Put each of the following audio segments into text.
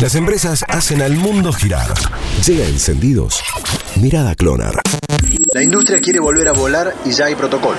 Las empresas hacen al mundo girar. Llega encendidos. Mirada Clonar. La industria quiere volver a volar y ya hay protocolo.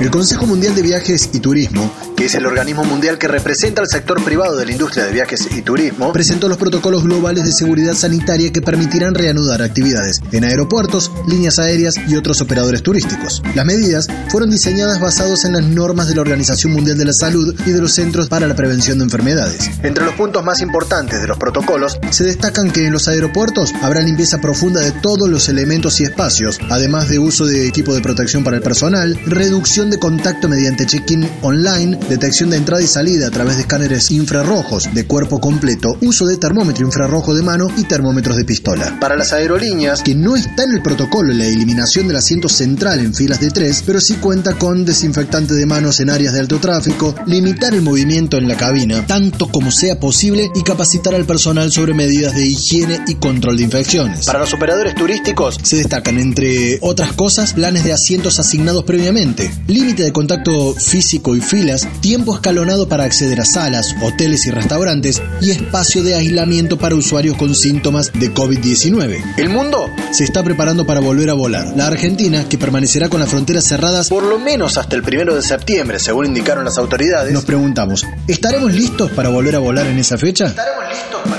El Consejo Mundial de Viajes y Turismo que es el organismo mundial que representa al sector privado de la industria de viajes y turismo, presentó los protocolos globales de seguridad sanitaria que permitirán reanudar actividades en aeropuertos, líneas aéreas y otros operadores turísticos. Las medidas fueron diseñadas basadas en las normas de la Organización Mundial de la Salud y de los Centros para la Prevención de Enfermedades. Entre los puntos más importantes de los protocolos se destacan que en los aeropuertos habrá limpieza profunda de todos los elementos y espacios, además de uso de equipo de protección para el personal, reducción de contacto mediante check-in online, detección de entrada y salida a través de escáneres infrarrojos de cuerpo completo, uso de termómetro infrarrojo de mano y termómetros de pistola. Para las aerolíneas, que no está en el protocolo la eliminación del asiento central en filas de tres, pero sí cuenta con desinfectante de manos en áreas de alto tráfico, limitar el movimiento en la cabina tanto como sea posible y capacitar al personal sobre medidas de higiene y control de infecciones. Para los operadores turísticos se destacan, entre otras cosas, planes de asientos asignados previamente, límite de contacto físico y filas, tiempo escalonado para acceder a salas, hoteles y restaurantes y espacio de aislamiento para usuarios con síntomas de COVID-19. El mundo se está preparando para volver a volar. La Argentina, que permanecerá con las fronteras cerradas por lo menos hasta el primero de septiembre, según indicaron las autoridades, nos preguntamos, ¿estaremos listos para volver a volar en esa fecha? ¿Estaremos listos para